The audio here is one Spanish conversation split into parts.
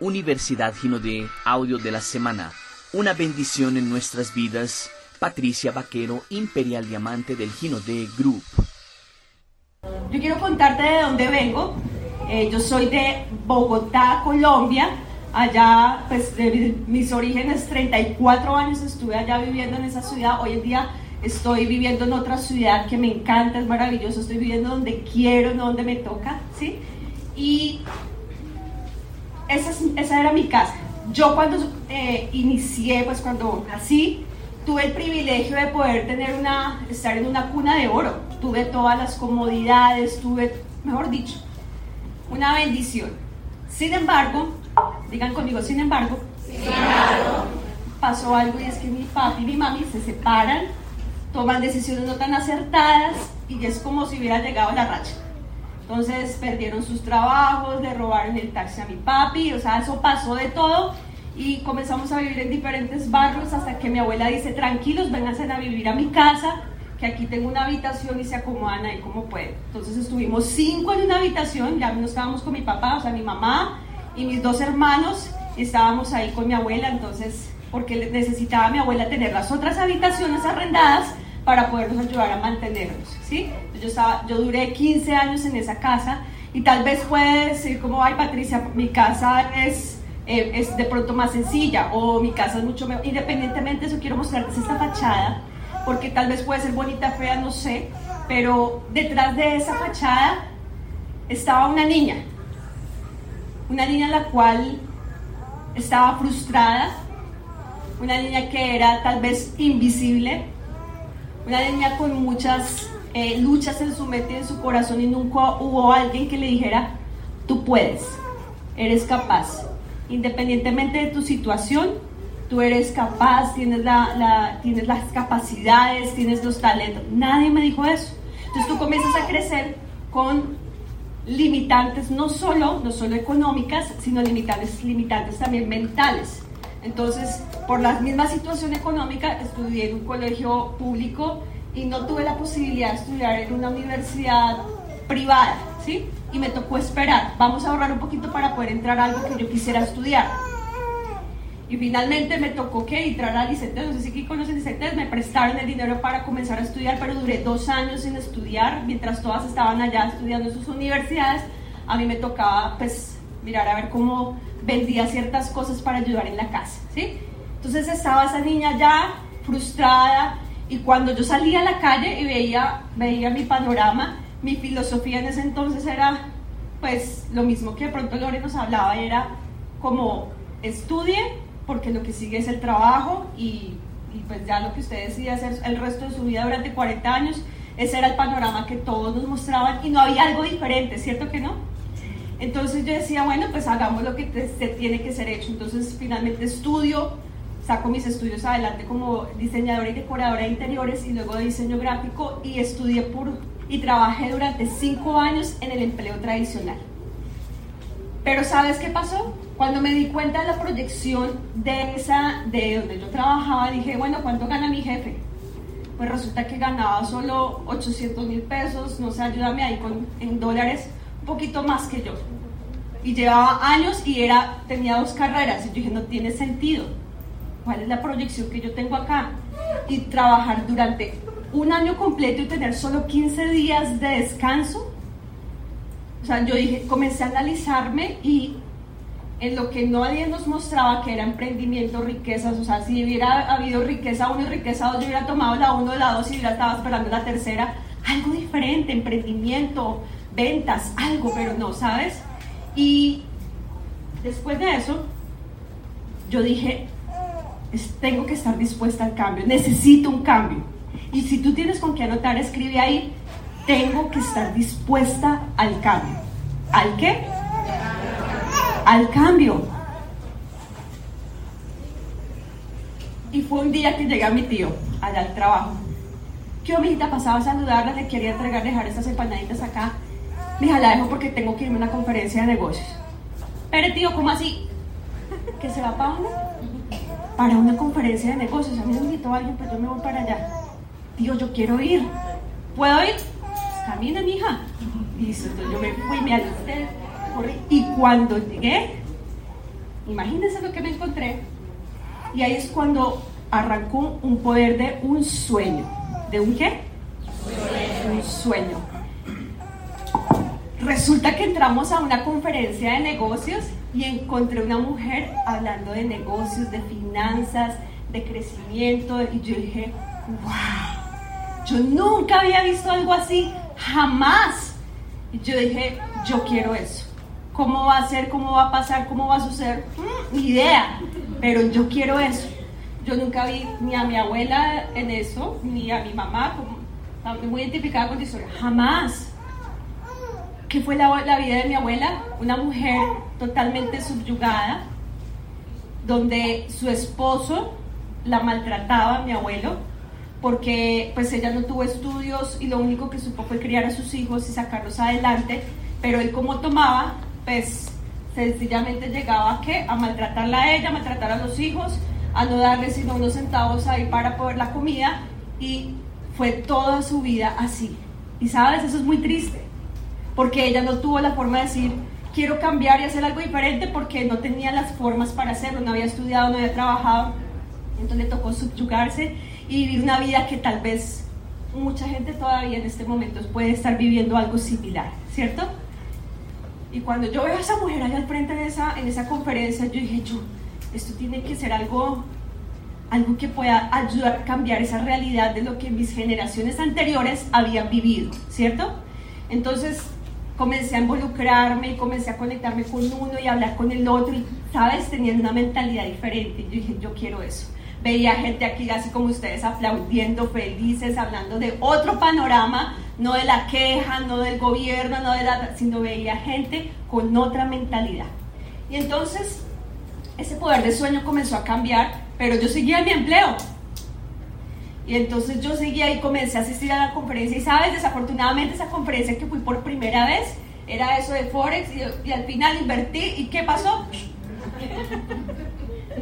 Universidad Gino de Audio de la Semana. Una bendición en nuestras vidas. Patricia Vaquero, Imperial Diamante del Gino de Group. Yo quiero contarte de dónde vengo. Eh, yo soy de Bogotá, Colombia. Allá, pues, de mis orígenes, 34 años estuve allá viviendo en esa ciudad. Hoy en día estoy viviendo en otra ciudad que me encanta, es maravilloso. Estoy viviendo donde quiero, no donde me toca, ¿sí? Y esa, era mi casa. Yo cuando eh, inicié, pues cuando nací, tuve el privilegio de poder tener una, estar en una cuna de oro. Tuve todas las comodidades, tuve, mejor dicho, una bendición. Sin embargo, digan conmigo, sin embargo, pasó algo y es que mi papi y mi mami se separan, toman decisiones no tan acertadas y es como si hubiera llegado a la racha. Entonces perdieron sus trabajos, le robaron el taxi a mi papi, o sea, eso pasó de todo y comenzamos a vivir en diferentes barrios hasta que mi abuela dice, tranquilos, vénganse a vivir a mi casa, que aquí tengo una habitación y se acomodan ahí como pueden. Entonces estuvimos cinco en una habitación, ya no estábamos con mi papá, o sea, mi mamá y mis dos hermanos, estábamos ahí con mi abuela, entonces, porque necesitaba mi abuela tener las otras habitaciones arrendadas para podernos ayudar a mantenernos, ¿sí? Yo, duré 15 años en esa casa y tal vez puede decir como, ay Patricia, mi casa es, eh, es de pronto más sencilla o mi casa es mucho mejor. Independientemente de eso, quiero mostrarles esta fachada porque tal vez puede ser bonita, fea, no sé, pero detrás de esa fachada estaba una niña, una niña la cual estaba frustrada, una niña que era tal vez invisible, una niña con muchas eh, luchas en su mente en su corazón y nunca hubo alguien que le dijera, tú puedes, eres capaz. Independientemente de tu situación, tú eres capaz, tienes, la, tienes las capacidades, tienes los talentos. Nadie me dijo eso. Entonces tú comienzas a crecer con limitantes, no solo, no solo económicas, sino limitantes, limitantes también mentales. Entonces, por la misma situación económica, estudié en un colegio público y no tuve la posibilidad de estudiar en una universidad privada, ¿sí? Y me tocó esperar. Vamos a ahorrar un poquito para poder entrar a algo que yo quisiera estudiar. Y finalmente me tocó que entrar a Licetes, no sé si aquí conocen Licetes, me prestaron el dinero para comenzar a estudiar, pero duré dos años sin estudiar, mientras todas estaban allá estudiando en sus universidades, a mí me tocaba pues mirar a ver cómo vendía ciertas cosas para ayudar en la casa, ¿sí? Entonces estaba esa niña ya frustrada y cuando yo salía a la calle y veía, veía mi panorama, mi filosofía en ese entonces era pues lo mismo que de pronto Lore nos hablaba, era como estudie porque lo que sigue es el trabajo y, pues ya lo que usted decide hacer el resto de su vida durante 40 años, ese era el panorama que todos nos mostraban y no había algo diferente, ¿cierto que no? Entonces yo decía, bueno, pues hagamos lo que te, tiene que ser hecho. Entonces finalmente estudio, saco mis estudios adelante como diseñadora y decoradora de interiores y luego de diseño gráfico y estudié por, y trabajé durante cinco años en el empleo tradicional. Pero ¿sabes qué pasó? Cuando me di cuenta de la proyección de, esa, de donde yo trabajaba, dije, bueno, ¿cuánto gana mi jefe? Pues resulta que ganaba solo 800 mil pesos, no sé, ayúdame ahí con, en dólares poquito más que yo. Y llevaba años y era, tenía dos carreras. Y yo dije, no tiene sentido. ¿Cuál es la proyección que yo tengo acá? Y trabajar durante un año completo y tener solo 15 días de descanso. O sea, yo dije, comencé a analizarme y en lo que nadie nos mostraba que era emprendimiento, riquezas, o sea, si hubiera habido riqueza 1 y riqueza 2, yo hubiera tomado la 1 la 2 y hubiera estado esperando la tercera, algo diferente, emprendimiento, ventas, algo, pero no, ¿sabes? Y después de eso, yo dije, tengo que estar dispuesta al cambio, necesito un cambio. Y si tú tienes con qué anotar, escribe ahí, tengo que estar dispuesta al cambio. ¿Al qué? Al cambio. Y fue un día que llegué a mi tío, allá al trabajo. ¿Qué hijita pasaba a saludarla, le quería entregar, dejar estas empanaditas acá. Mija, la dejo porque tengo que irme a una conferencia de negocios. Pero tío, ¿cómo así? ¿Que se va para dónde? Para una conferencia de negocios. A mí me invitó alguien, pues yo me voy para allá. Tío, yo quiero ir. ¿Puedo ir? Camina, mija. Y yo me fui, me alisté, corrí. Y cuando llegué, Imagínense lo que me encontré. Y ahí es cuando arrancó un poder de un sueño. ¿De un qué? Un sueño. Resulta que entramos a una conferencia de negocios y encontré una mujer hablando de negocios, de finanzas, de crecimiento. Y yo dije, wow, yo nunca había visto algo así, jamás. Y yo dije, yo quiero eso. ¿Cómo va a ser? ¿Cómo va a pasar? ¿Cómo va a suceder? Mm, ni idea, pero yo quiero eso. Yo nunca vi ni a mi abuela en eso, ni a mi mamá, muy identificada con la historia. Jamás. ¿Qué fue la vida de mi abuela? Una mujer totalmente subyugada, donde su esposo la maltrataba, mi abuelo, porque pues ella no tuvo estudios y lo único que supo fue criar a sus hijos y sacarlos adelante, pero él como tomaba, pues sencillamente llegaba a, ¿qué? a maltratarla a ella, a maltratar a los hijos, a no darle sino unos centavos ahí para poder la comida y fue toda su vida así. Y sabes, eso es muy triste, porque ella no tuvo la forma de decir, quiero cambiar y hacer algo diferente porque no tenía las formas para hacerlo, no había estudiado, no había trabajado, entonces le tocó subyugarse y vivir una vida que tal vez mucha gente todavía en este momento puede estar viviendo algo similar, ¿cierto? Y cuando yo veo a esa mujer allá al frente en esa, en esa conferencia, yo dije, yo, esto tiene que ser algo, algo que pueda ayudar a cambiar esa realidad de lo que mis generaciones anteriores habían vivido, ¿cierto? Entonces comencé a involucrarme y comencé a conectarme con uno y hablar con el otro y, ¿sabes? Tenían una mentalidad diferente. Yo dije, yo quiero eso. Veía gente aquí así como ustedes aplaudiendo, felices, hablando de otro panorama, no de la queja, no del gobierno, no de la, sino veía gente con otra mentalidad. Y entonces ese poder de sueño comenzó a cambiar, pero yo seguía en mi empleo. Y entonces yo seguía y comencé a asistir a la conferencia y sabes, desafortunadamente esa conferencia que fui por primera vez era eso de Forex y, y al final invertí y ¿qué pasó?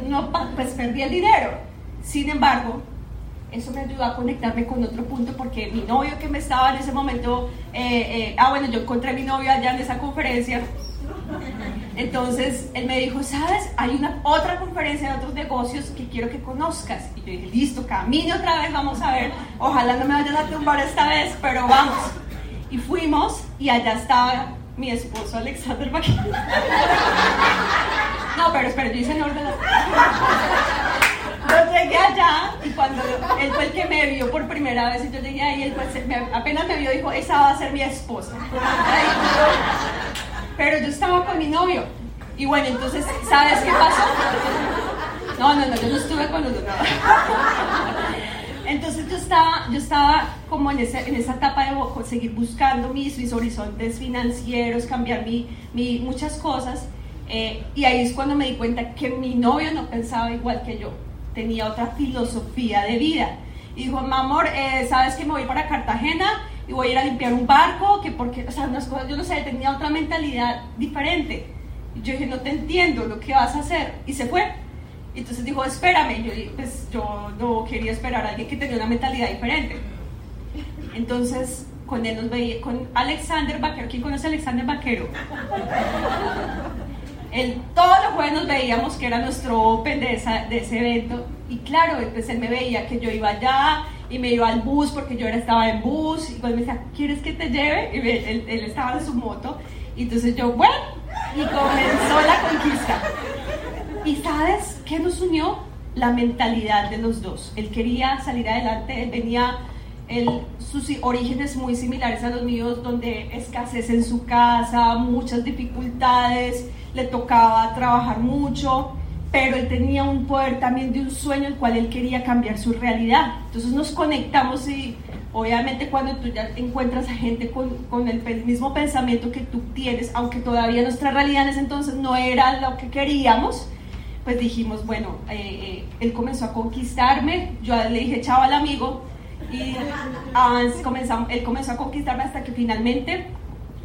No, pues perdí el dinero. Sin embargo, eso me ayudó a conectarme con otro punto porque mi novio que me estaba en ese momento, eh, eh, ah bueno, yo encontré a mi novio allá en esa conferencia entonces él me dijo, sabes, hay una otra conferencia de otros negocios que quiero que conozcas. Y yo dije, listo, camine otra vez, vamos a ver. Ojalá no me vayan a tumbar esta vez, pero vamos. Y fuimos y allá estaba mi esposo Alexander Baquero. No, pero espera, yo hice en orden. Yo llegué allá y cuando él fue el que me vio por primera vez y yo llegué ahí, él apenas me vio dijo, esa va a ser mi esposa. Pero yo estaba con mi novio. Y bueno, entonces, ¿sabes qué pasó? No, no, no, yo no estuve con los dos. Entonces yo estaba, yo estaba como en, ese, en esa etapa de seguir buscando mis, mis horizontes financieros, cambiar mi, mi muchas cosas. Eh, y ahí es cuando me di cuenta que mi novio no pensaba igual que yo. Tenía otra filosofía de vida. Y dijo, mi amor, eh, ¿sabes que me voy para Cartagena? Y voy a ir a limpiar un barco, que porque, o sea, unas cosas, yo no sé, tenía otra mentalidad diferente. Y yo dije, no te entiendo lo que vas a hacer. Y se fue. Entonces dijo, espérame. Yo pues yo no quería esperar a alguien que tenía una mentalidad diferente. Entonces, con él nos veía, con Alexander Vaquero. ¿Quién conoce a Alexander Vaquero? Él, todos los jueves nos veíamos que era nuestro open de, de ese evento. Y claro, pues él me veía que yo iba allá, y me iba al bus porque yo ahora estaba en bus y pues me decía, ¿quieres que te lleve? Y él, él, estaba en su moto y entonces yo, bueno, y comenzó la conquista. ¿Y sabes qué nos unió? La mentalidad de los dos. Él quería salir adelante, él venía, él, sus orígenes muy similares a los míos, donde escasez en su casa, muchas dificultades, le tocaba trabajar mucho pero él tenía un poder también de un sueño el cual él quería cambiar su realidad. Entonces nos conectamos y obviamente cuando tú ya encuentras a gente con, con el mismo pensamiento que tú tienes, aunque todavía nuestra realidad en ese entonces no era lo que queríamos, pues dijimos, bueno, eh, eh, él comenzó a conquistarme, yo le dije chao al amigo y comenzamos, él comenzó a conquistarme hasta que finalmente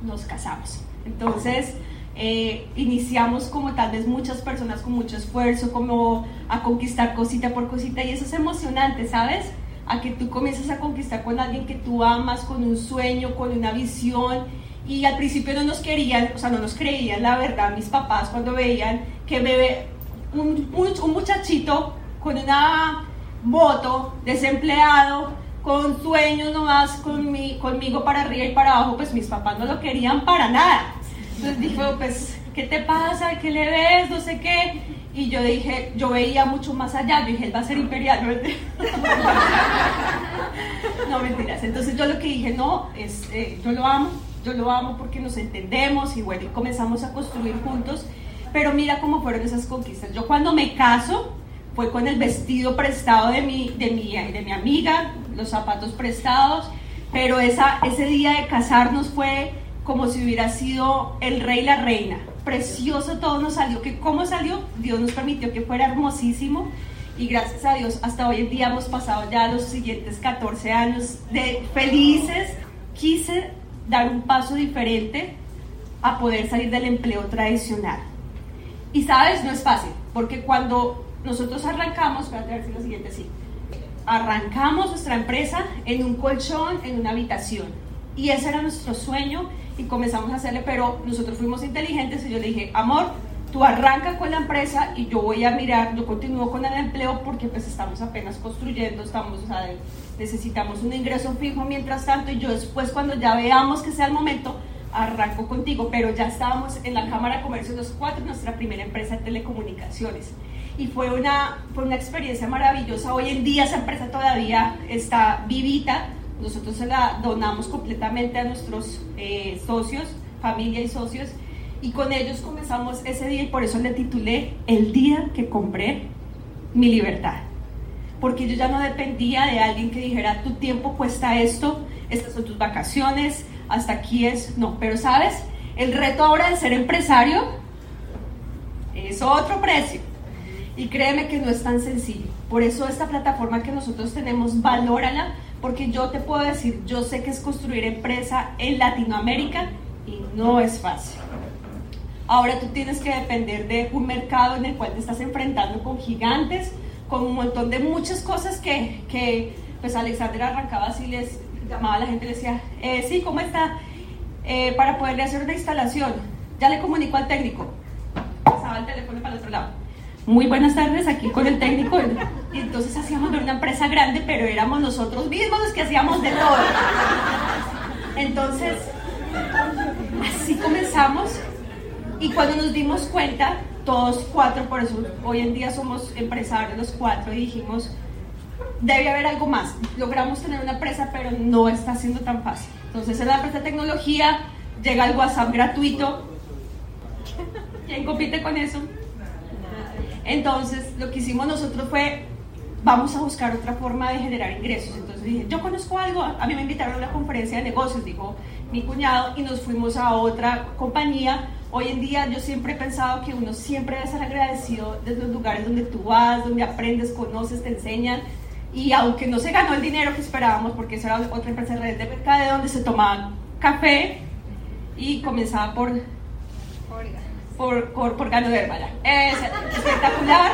nos casamos. Entonces, eh, iniciamos como tal vez muchas personas con mucho esfuerzo, como a conquistar cosita por cosita y eso es emocionante, ¿sabes? A que tú comienzas a conquistar con alguien que tú amas, con un sueño, con una visión y al principio no nos querían, o sea, no nos creían, la verdad, mis papás cuando veían que me un, un muchachito con una voto, desempleado, con sueños nomás con mi, conmigo para arriba y para abajo, pues mis papás no lo querían para nada. Entonces dijo, pues, ¿qué te pasa? ¿Qué le ves? No sé qué. Y yo dije, yo veía mucho más allá, yo dije, él va a ser imperial, ¿no? no mentiras. Entonces yo lo que dije, no, es, eh, yo lo amo, yo lo amo porque nos entendemos y bueno, y comenzamos a construir juntos. Pero mira cómo fueron esas conquistas. Yo cuando me caso, fue con el vestido prestado de mi, de mi, de mi amiga, los zapatos prestados, pero esa, ese día de casarnos fue como si hubiera sido el rey y la reina. Precioso todo nos salió, que cómo salió, Dios nos permitió que fuera hermosísimo y gracias a Dios hasta hoy en día hemos pasado ya los siguientes 14 años de felices. Quise dar un paso diferente a poder salir del empleo tradicional. Y sabes, no es fácil, porque cuando nosotros arrancamos, espérate a ver si lo siguiente sí, arrancamos nuestra empresa en un colchón, en una habitación. Y ese era nuestro sueño y comenzamos a hacerle, pero nosotros fuimos inteligentes y yo le dije, amor, tú arranca con la empresa y yo voy a mirar, yo continúo con el empleo porque pues estamos apenas construyendo, estamos, o sea, necesitamos un ingreso fijo mientras tanto y yo después cuando ya veamos que sea el momento, arranco contigo, pero ya estábamos en la Cámara de Comercio los cuatro, nuestra primera empresa de telecomunicaciones. Y fue una, fue una experiencia maravillosa. Hoy en día esa empresa todavía está vivita. Nosotros se la donamos completamente a nuestros eh, socios, familia y socios. Y con ellos comenzamos ese día y por eso le titulé El día que compré mi libertad. Porque yo ya no dependía de alguien que dijera, tu tiempo cuesta esto, estas son tus vacaciones, hasta aquí es, no, pero sabes, el reto ahora de ser empresario es otro precio. Y créeme que no es tan sencillo. Por eso esta plataforma que nosotros tenemos, valórala, porque yo te puedo decir, yo sé que es construir empresa en Latinoamérica y no es fácil. Ahora tú tienes que depender de un mercado en el cual te estás enfrentando con gigantes, con un montón de muchas cosas que, que pues Alexander arrancaba así les llamaba a la gente le decía, eh, sí, ¿cómo está? Eh, para poderle hacer una instalación, ya le comunico al técnico. Pasaba el teléfono para el otro lado. Muy buenas tardes, aquí con el técnico. Entonces hacíamos una empresa grande, pero éramos nosotros mismos los que hacíamos de todo. Entonces, así comenzamos. Y cuando nos dimos cuenta, todos cuatro, por eso hoy en día somos empresarios los cuatro, y dijimos, debe haber algo más. Logramos tener una empresa, pero no está siendo tan fácil. Entonces, en la empresa de tecnología llega el WhatsApp gratuito. ¿Quién compite con eso? Entonces, lo que hicimos nosotros fue, vamos a buscar otra forma de generar ingresos. Entonces dije, yo conozco algo, a mí me invitaron a una conferencia de negocios, dijo mi cuñado, y nos fuimos a otra compañía. Hoy en día yo siempre he pensado que uno siempre debe ser agradecido de los lugares donde tú vas, donde aprendes, conoces, te enseñan, y aunque no se ganó el dinero que esperábamos, porque esa era otra empresa de red de mercado donde se tomaba café y comenzaba por por, por, por gano de Es espectacular.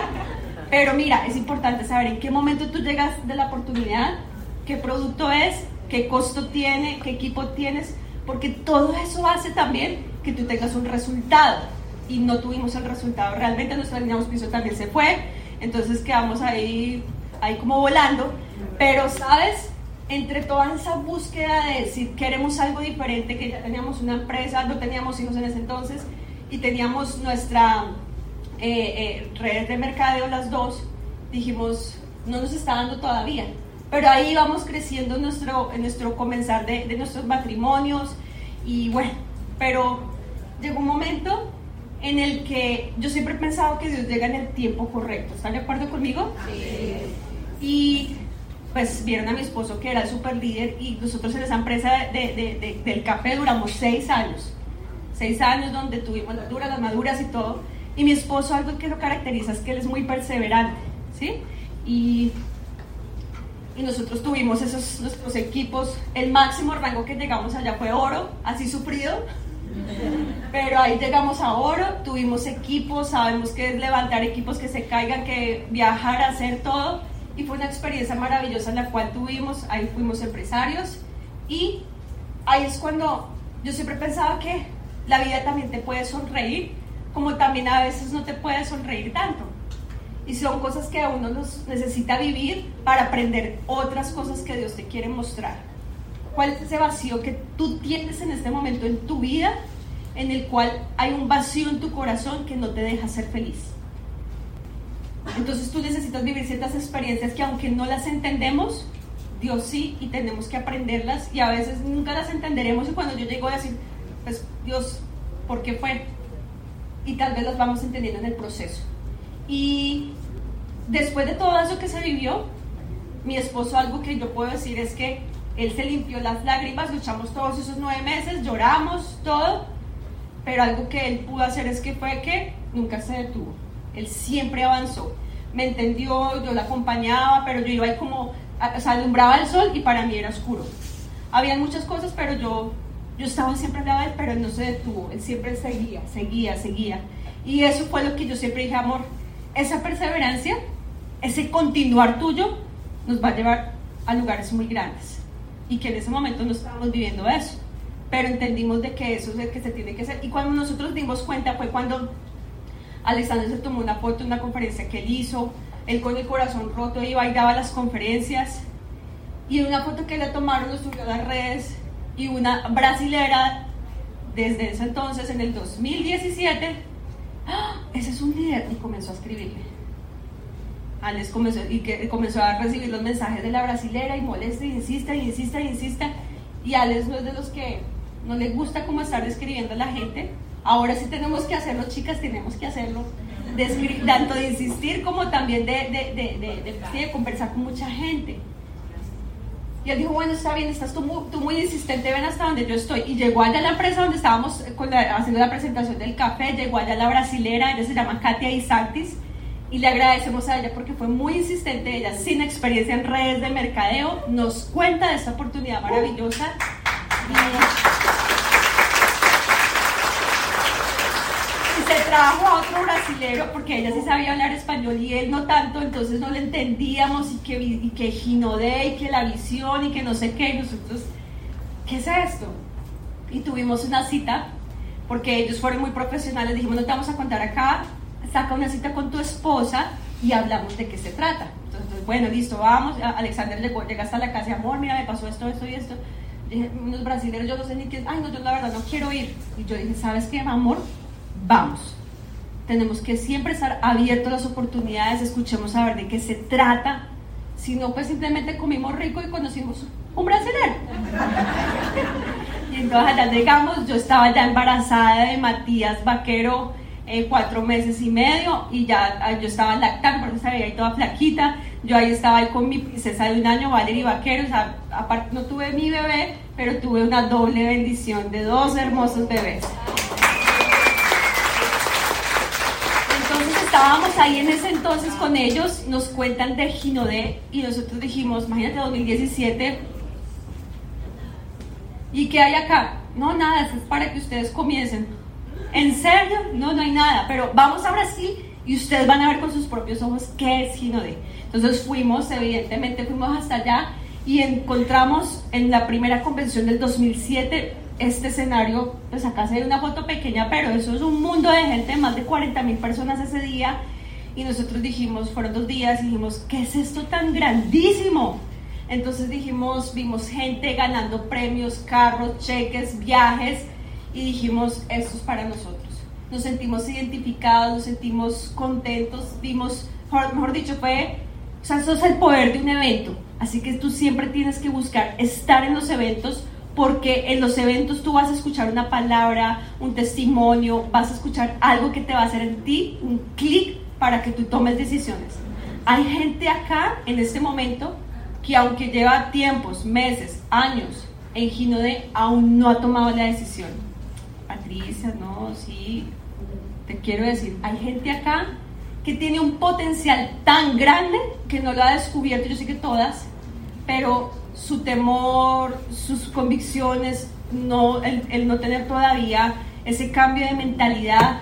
Pero mira, es importante saber en qué momento tú llegas de la oportunidad, qué producto es, qué costo tiene, qué equipo tienes, porque todo eso hace también que tú tengas un resultado. Y no tuvimos el resultado. Realmente nuestra línea de auspicio también se fue, entonces quedamos ahí ahí como volando, pero sabes, entre toda esa búsqueda de decir queremos algo diferente, que ya teníamos una empresa, no teníamos hijos en ese entonces y teníamos nuestra eh, eh, red de mercadeo las dos, dijimos, no nos está dando todavía. Pero ahí vamos creciendo en nuestro, en nuestro comenzar de, de nuestros matrimonios y bueno, pero llegó un momento en el que yo siempre he pensado que Dios llega en el tiempo correcto. ¿Están de acuerdo conmigo? Sí. Y pues vieron a mi esposo que era el super líder y nosotros en esa empresa de, del café duramos seis años. Seis años donde tuvimos las duras, las maduras y todo. Y mi esposo algo que lo caracteriza es que él es muy perseverante, ¿sí? Y, y nosotros tuvimos esos nuestros equipos. El máximo rango que llegamos allá fue oro, así sufrido. Pero ahí llegamos a oro, tuvimos equipos, sabemos que es levantar equipos que se caigan, que viajar, hacer todo y fue una experiencia maravillosa en la cual tuvimos, ahí fuimos empresarios y ahí es cuando yo siempre pensaba que la vida también te puede sonreír, como también a veces no te puede sonreír tanto. Y son cosas que uno nos necesita vivir para aprender otras cosas que Dios te quiere mostrar. ¿Cuál es ese vacío que tú tienes en este momento en tu vida en el cual hay un vacío en tu corazón que no te deja ser feliz? Entonces tú necesitas vivir ciertas experiencias que aunque no las entendemos, Dios sí y tenemos que aprenderlas y a veces nunca las entenderemos y cuando yo llego a decir, pues Dios, ¿por qué fue? Y tal vez las vamos entendiendo en el proceso. Y después de todo eso que se vivió, mi esposo algo que yo puedo decir es que él se limpió las lágrimas, luchamos todos esos nueve meses, lloramos, todo, pero algo que él pudo hacer es que fue que nunca se detuvo, él siempre avanzó, me entendió, yo la acompañaba, pero yo iba ahí como, o sea, alumbraba el sol y para mí era oscuro. Habían muchas cosas, pero yo, yo estaba siempre al lado de él, pero él no se detuvo, él siempre seguía, seguía, seguía. Y eso fue lo que yo siempre dije, amor, esa perseverancia, ese continuar tuyo, nos va a llevar a lugares muy grandes. Y que en ese momento no estábamos viviendo eso. Pero entendimos de que eso es el que se tiene que hacer. Y cuando nosotros dimos cuenta fue cuando Alexander se tomó una foto en una conferencia que él hizo. Él con el corazón roto iba y daba las conferencias. Y en una foto que le tomaron lo subió a las redes. Y una brasilera, desde ese entonces, en el 2017, ¡Ah! ese es un líder, y comenzó a escribirle. Alex comenzó, y que, comenzó a recibir los mensajes de la brasilera y molesta y insista y insista y insista. Y Alex no es de los que no le gusta como estar describiendo a la gente. Ahora sí tenemos que hacerlo, chicas, tenemos que hacerlo. tanto de insistir como también de, de, de conversar con mucha gente. Y él dijo, bueno, está bien, estás tú muy, insistente, ven hasta donde yo estoy. Y llegó allá a la empresa donde estábamos eh, haciendo la presentación del café, llegó allá la brasilera, ella se llama Katia Isantis, y le agradecemos a ella porque fue muy insistente, ella sin experiencia en redes de mercadeo, nos cuenta de esta oportunidad maravillosa. Trajo a otro brasilero porque ella sí sabía hablar español y él no tanto, entonces no le entendíamos y que, y que Ginodé y que la visión y que no sé qué, y nosotros, ¿qué es esto? Y tuvimos una cita porque ellos fueron muy profesionales, dijimos, no te vamos a contar acá, saca una cita con tu esposa y hablamos de qué se trata. Entonces, bueno, listo, vamos, Alexander llega hasta la casa, amor, mira, me pasó esto, esto y esto. Dije, unos brasileños, yo no sé ni qué, ay, no, yo la verdad no quiero ir. Y yo dije, ¿sabes qué, amor? Vamos tenemos que siempre estar abiertos a las oportunidades, escuchemos a ver de qué se trata. Si no, pues simplemente comimos rico y conocimos un brasileño. y entonces allá llegamos, yo estaba ya embarazada de Matías Vaquero, eh, cuatro meses y medio, y ya ah, yo estaba lactando, porque estaba ahí toda flaquita. Yo ahí estaba ahí con mi princesa de un año, Valerie Vaquero, o sea, aparte no tuve mi bebé, pero tuve una doble bendición de dos hermosos bebés. Estábamos ahí en ese entonces con ellos, nos cuentan de Ginodé y nosotros dijimos, imagínate 2017, ¿y qué hay acá? No, nada, es para que ustedes comiencen. ¿En serio? No, no hay nada, pero vamos a Brasil y ustedes van a ver con sus propios ojos qué es Ginodé. Entonces fuimos, evidentemente fuimos hasta allá y encontramos en la primera convención del 2007 este escenario, pues acá se ve una foto pequeña, pero eso es un mundo de gente, más de 40 mil personas ese día. Y nosotros dijimos, fueron dos días, dijimos, ¿qué es esto tan grandísimo? Entonces dijimos, vimos gente ganando premios, carros, cheques, viajes, y dijimos, esto es para nosotros. Nos sentimos identificados, nos sentimos contentos, vimos, mejor dicho, fue, o sea, eso es el poder de un evento. Así que tú siempre tienes que buscar estar en los eventos porque en los eventos tú vas a escuchar una palabra, un testimonio, vas a escuchar algo que te va a hacer en ti un clic para que tú tomes decisiones. Hay gente acá en este momento que aunque lleva tiempos, meses, años en Ginode, aún no ha tomado la decisión. Patricia, no, sí, te quiero decir, hay gente acá que tiene un potencial tan grande que no lo ha descubierto, yo sé que todas, pero su temor, sus convicciones, no, el, no tener todavía ese cambio de mentalidad,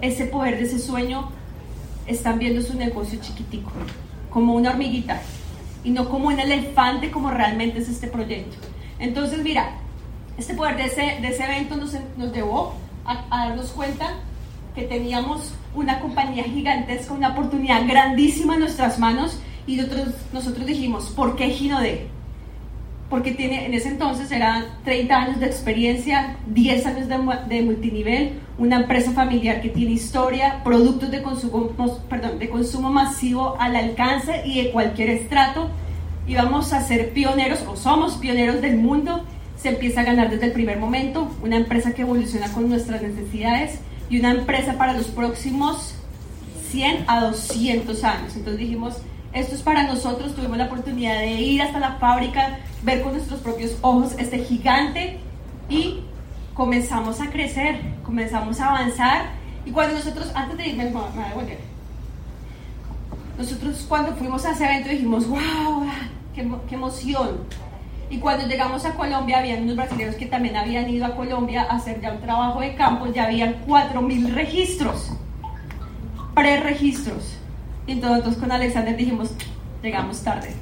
ese poder de ese sueño, están viendo su negocio chiquitico, como una hormiguita, y no como un elefante como realmente es este proyecto. Entonces, mira, este poder de ese, de ese evento nos, nos llevó a, darnos cuenta que teníamos una compañía gigantesca, una oportunidad grandísima en nuestras manos y nosotros, nosotros dijimos, ¿por qué Ginode? Porque tiene, en ese entonces eran 30 años de experiencia, 10 años de, de, multinivel, una empresa familiar que tiene historia, productos de consumo, perdón, de consumo masivo al alcance y de cualquier estrato. Y vamos a ser pioneros, o somos pioneros del mundo. Se empieza a ganar desde el primer momento, una empresa que evoluciona con nuestras necesidades y una empresa para los próximos 100 a 200 años. Entonces dijimos, esto es para nosotros, tuvimos la oportunidad de ir hasta la fábrica, ver con nuestros propios ojos este gigante y comenzamos a crecer, comenzamos a avanzar. Y cuando nosotros, antes de irme. Nosotros cuando fuimos a ese evento dijimos, wow, qué, qué emoción. Y cuando llegamos a Colombia, habían unos brasileños que también habían ido a Colombia a hacer ya un trabajo de campo, ya habían 4.000 registros, pre-registros. Y entonces con Alexander dijimos, llegamos tarde.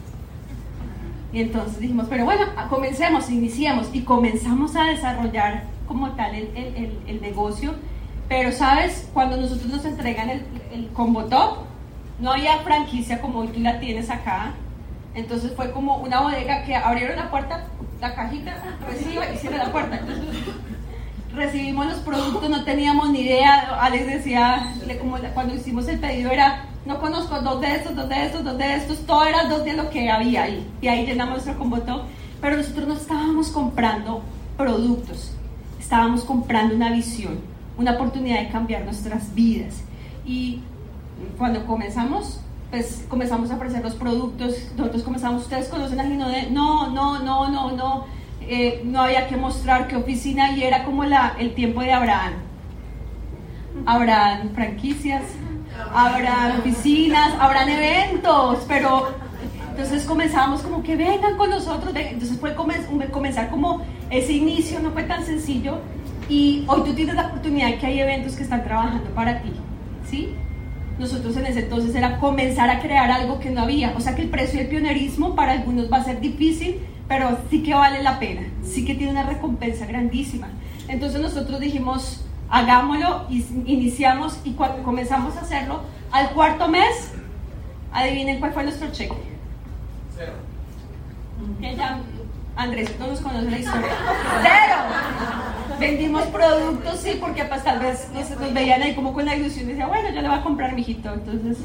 Y entonces dijimos, pero bueno, comencemos, iniciemos. Y comenzamos a desarrollar como tal el, el, el, negocio. Pero, ¿sabes? Cuando nosotros nos entregan el, el combo top, no había franquicia como hoy tú la tienes acá. Entonces fue como una bodega que abrieron la puerta, la cajita, reciba y cierra la puerta. Entonces, recibimos los productos, no teníamos ni idea. Alex decía, como cuando hicimos el pedido era no conozco dos de estos, dos de estos, dos de estos, todo era dos de lo que había ahí. Y ahí llenamos nuestro comboto. Pero nosotros no estábamos comprando productos, estábamos comprando una visión, una oportunidad de cambiar nuestras vidas. Y cuando comenzamos, pues comenzamos a ofrecer los productos, nosotros comenzamos, ustedes conocen a Ginode, no, no, no, no, no, eh, no había que mostrar qué oficina y era como la, el tiempo de Abraham. Habrán franquicias, habrán oficinas, habrán eventos, pero entonces comenzamos como que vengan con nosotros, entonces fue comenzar como ese inicio, no fue tan sencillo. Y hoy tú tienes la oportunidad que hay eventos que están trabajando para ti, ¿sí? Nosotros en ese entonces era comenzar a crear algo que no había, o sea que el precio del pionerismo para algunos va a ser difícil, pero sí que vale la pena, sí que tiene una recompensa grandísima. Entonces nosotros dijimos, hagámoslo, iniciamos y cuando comenzamos a hacerlo, al cuarto mes, adivinen cuál fue nuestro cheque. Cero. Andrés no nos conoce la historia. Cero. Vendimos productos, sí, porque pues tal vez nos, veían ahí como con la ilusión y decía, bueno, yo le voy a comprar, mijito. Entonces,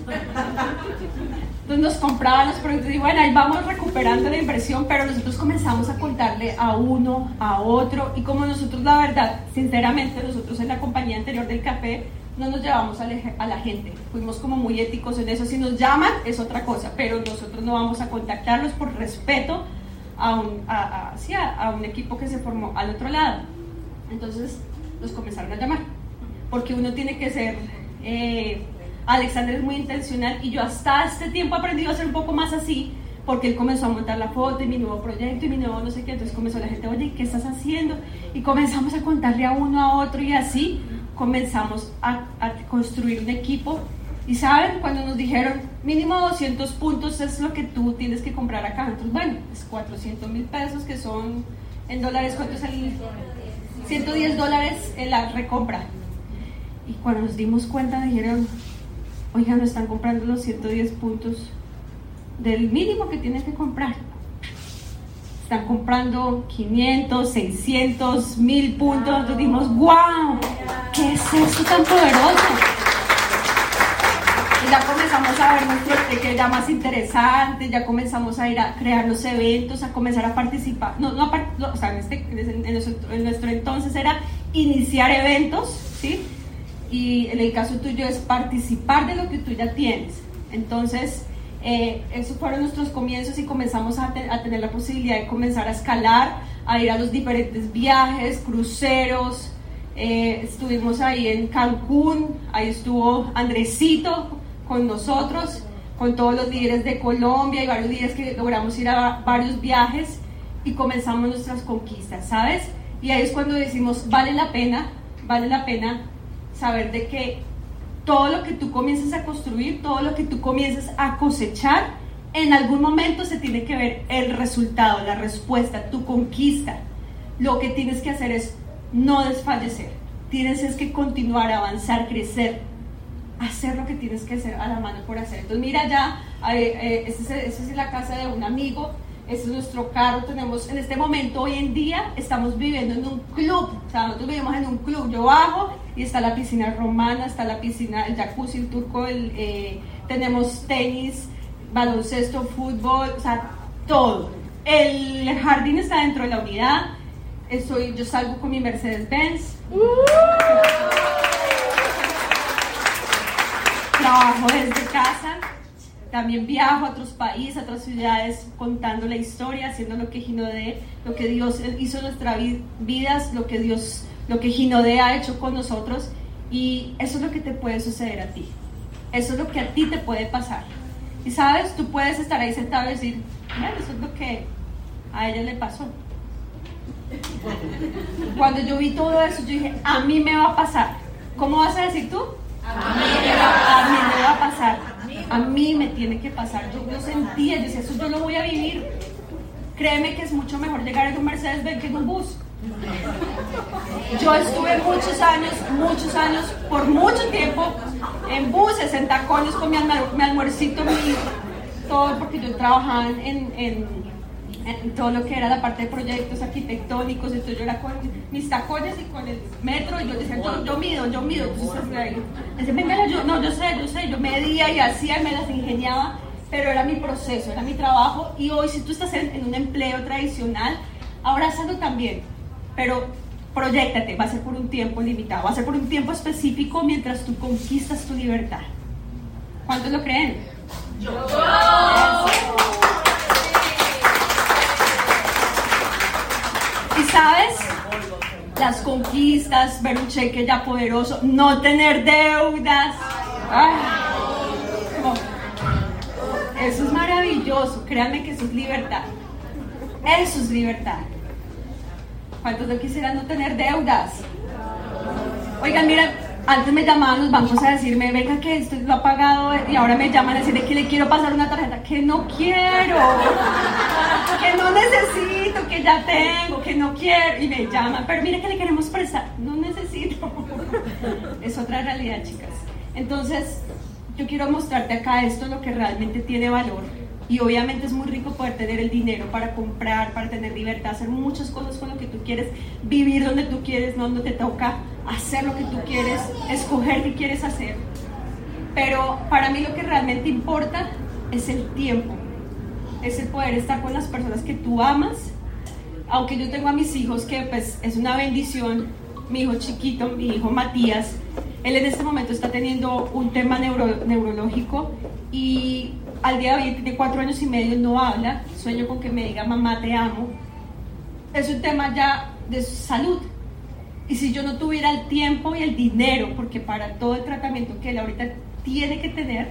entonces nos compraban los productos y bueno, ahí vamos recuperando la inversión, pero nosotros comenzamos a contarle a uno, a otro, y como nosotros, la verdad, sinceramente, nosotros en la compañía anterior del café, no nos llevamos a, la gente. Fuimos como muy éticos en eso. Si nos llaman es otra cosa, pero nosotros no vamos a contactarlos por respeto a un, a, a, un equipo que se formó al otro lado. Entonces nos comenzaron a llamar, porque uno tiene que ser... Eh, Alexander es muy intencional y yo hasta este tiempo he aprendido a ser un poco más así, porque él comenzó a montar la foto y mi nuevo proyecto y mi nuevo no sé qué, entonces comenzó la gente, oye, ¿qué estás haciendo? Y comenzamos a contarle a uno, a otro y así comenzamos a, construir un equipo y saben, cuando nos dijeron mínimo 200 puntos es lo que tú tienes que comprar acá, entonces bueno, es 400 mil pesos que son en dólares, ¿cuánto es el? 110 dólares en la recompra. Y cuando nos dimos cuenta dijeron, oigan, no están comprando los 110 puntos del mínimo que tienes que comprar. Están comprando 500, 600, 1000 puntos. Entonces dijimos, wow, ¿qué es esto tan poderoso? Ya comenzamos a ver nuestro que ya más interesante, ya comenzamos a ir a crear los eventos, a comenzar a participar. No, no, o sea, en, este, en, nuestro, en, nuestro, entonces era iniciar eventos, ¿sí? Y en el caso tuyo es participar de lo que tú ya tienes. Entonces, eh, esos fueron nuestros comienzos y comenzamos a, a tener la posibilidad de comenzar a escalar, a ir a los diferentes viajes, cruceros. Eh, estuvimos ahí en Cancún, ahí estuvo Andresito, con nosotros, con todos los líderes de Colombia y varios líderes que logramos ir a varios viajes y comenzamos nuestras conquistas, ¿sabes? Y ahí es cuando decimos, vale la pena, vale la pena saber de que todo lo que tú comienzas a construir, todo lo que tú comienzas a cosechar, en algún momento se tiene que ver el resultado, la respuesta, tu conquista. Lo que tienes que hacer es no desfallecer. tienes es que continuar, avanzar, crecer, hacer lo que tienes que hacer a la mano por hacer. Entonces mira ya, eh, esta es, la casa de un amigo, este es nuestro carro, tenemos en este momento, hoy en día, estamos viviendo en un club, o sea, nosotros vivimos en un club, yo bajo y está la piscina romana, está la piscina, el jacuzzi, el turco, eh, tenemos tenis, baloncesto, fútbol, o sea, todo. El jardín está dentro de la unidad, Estoy, yo salgo con mi Mercedes-Benz. Trabajo desde casa. También viajo a otros países, a otras ciudades, contando la historia, haciendo lo que Ginode, lo que Dios hizo en nuestras vidas, lo que Dios, lo que Ginode ha hecho con nosotros. Y eso es lo que te puede suceder a ti. Eso es lo que a ti te puede pasar. Y sabes, tú puedes estar ahí sentado y decir, bueno, eso es lo que a ella le pasó. Cuando yo vi todo eso, yo dije, a mí me va a pasar. ¿Cómo vas a decir tú? A mí me va a, pasar. A mí me tiene que pasar. Yo lo sentía, yo decía, eso yo lo voy a vivir. Créeme que es mucho mejor llegar en un Mercedes Benz que en un bus. Yo estuve muchos años, muchos años, por mucho tiempo, en buses, en tacones con mi, almuercito, mi, todo, porque yo trabajaba en, en en todo lo que era la parte de proyectos arquitectónicos, entonces yo era con mis tacones y con el metro, y yo decía, yo, yo mido, yo mido, entonces decía, venga, yo, no, yo sé, yo sé, yo medía y hacía y me las ingeniaba, pero era mi proceso, era mi trabajo, y hoy si tú estás en, un empleo tradicional, abrázalo también, pero proyectate, va a ser por un tiempo limitado, va a ser por un tiempo específico mientras tú conquistas tu libertad. ¿Cuántos lo creen? Yo. Y sabes, las conquistas, ver un cheque ya poderoso, no tener deudas. eso es maravilloso, créanme que eso es libertad. Eso es libertad. ¿Cuántos no quisieran no tener deudas? Oigan, mira, antes me llamaban los bancos a decirme, venga que esto lo ha pagado y ahora me llaman a decirle que le quiero pasar una tarjeta, que no quiero, que no necesito, que ya tengo, que no quiero y me llaman, pero mire que le queremos prestar, no necesito. Es otra realidad, chicas. Entonces, yo quiero mostrarte acá esto, lo que realmente tiene valor y obviamente es muy rico poder tener el dinero para comprar, para tener libertad, hacer muchas cosas con lo que tú quieres, vivir donde tú quieres, no donde te toca, hacer lo que tú quieres, escoger qué quieres hacer. Pero para mí lo que realmente importa es el tiempo, es el poder estar con las personas que tú amas. Aunque yo tengo a mis hijos que pues es una bendición, mi hijo chiquito, mi hijo Matías, él en este momento está teniendo un tema neurológico y al día de hoy tiene cuatro años y medio, no habla, sueño con que me diga mamá te amo. Es un tema ya de salud. Y si yo no tuviera el tiempo y el dinero, porque para todo el tratamiento que él ahorita tiene que tener,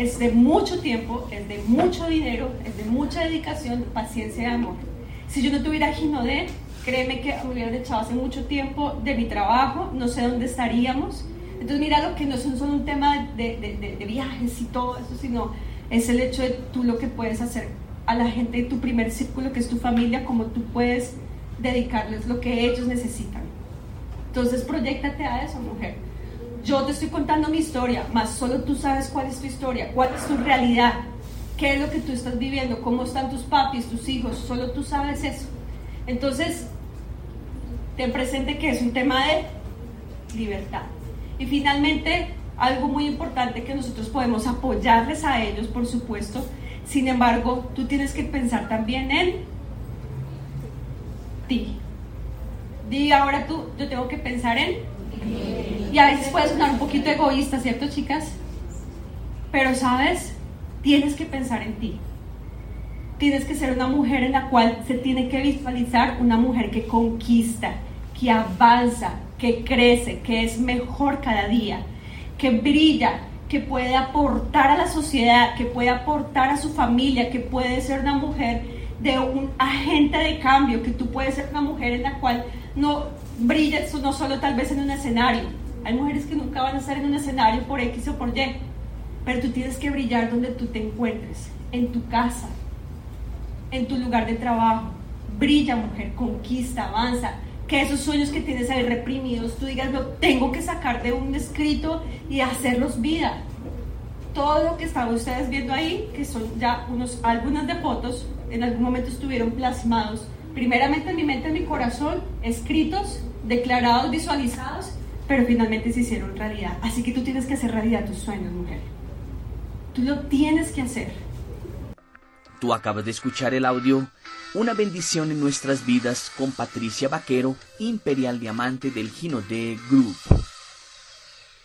es de mucho tiempo, es de mucho dinero, es de mucha dedicación, paciencia y amor. Si yo no tuviera Ginodé, créeme que me hubieran echado hace mucho tiempo de mi trabajo, no sé dónde estaríamos. Entonces mira lo que no son solo un tema de, de, de viajes y todo eso, sino es el hecho de tú lo que puedes hacer a la gente de tu primer círculo, que es tu familia, como tú puedes dedicarles lo que ellos necesitan. Entonces, proyectate a eso, mujer. Yo te estoy contando mi historia, más solo tú sabes cuál es tu historia, cuál es tu realidad, qué es lo que tú estás viviendo, cómo están tus papis, tus hijos, solo tú sabes eso. Entonces, ten presente que es un tema de libertad. Y finalmente, algo muy importante que nosotros podemos apoyarles a ellos, por supuesto. Sin embargo, tú tienes que pensar también en ti. Di ahora tú, yo tengo que pensar en... Y a veces puede sonar un poquito egoísta, ¿cierto, chicas? Pero, ¿sabes? Tienes que pensar en ti. Tienes que ser una mujer en la cual se tiene que visualizar una mujer que conquista, que avanza, que crece, que es mejor cada día que brilla, que puede aportar a la sociedad, que puede aportar a su familia, que puede ser una mujer de un agente de cambio, que tú puedes ser una mujer en la cual no brilla no solo tal vez en un escenario. Hay mujeres que nunca van a estar en un escenario por X o por Y, pero tú tienes que brillar donde tú te encuentres, en tu casa, en tu lugar de trabajo. Brilla mujer, conquista, avanza, que esos sueños que tienes ahí reprimidos, tú digas, lo tengo que sacar de un escrito y hacerlos vida. Todo lo que están ustedes viendo ahí, que son ya unos álbumes de fotos, en algún momento estuvieron plasmados, primeramente en mi mente, en mi corazón, escritos, declarados, visualizados, pero finalmente se hicieron realidad. Así que tú tienes que hacer realidad tus sueños, mujer. Tú lo tienes que hacer. Tú acabas de escuchar el audio Una bendición en nuestras vidas con Patricia Vaquero, Imperial Diamante del Gino de Group.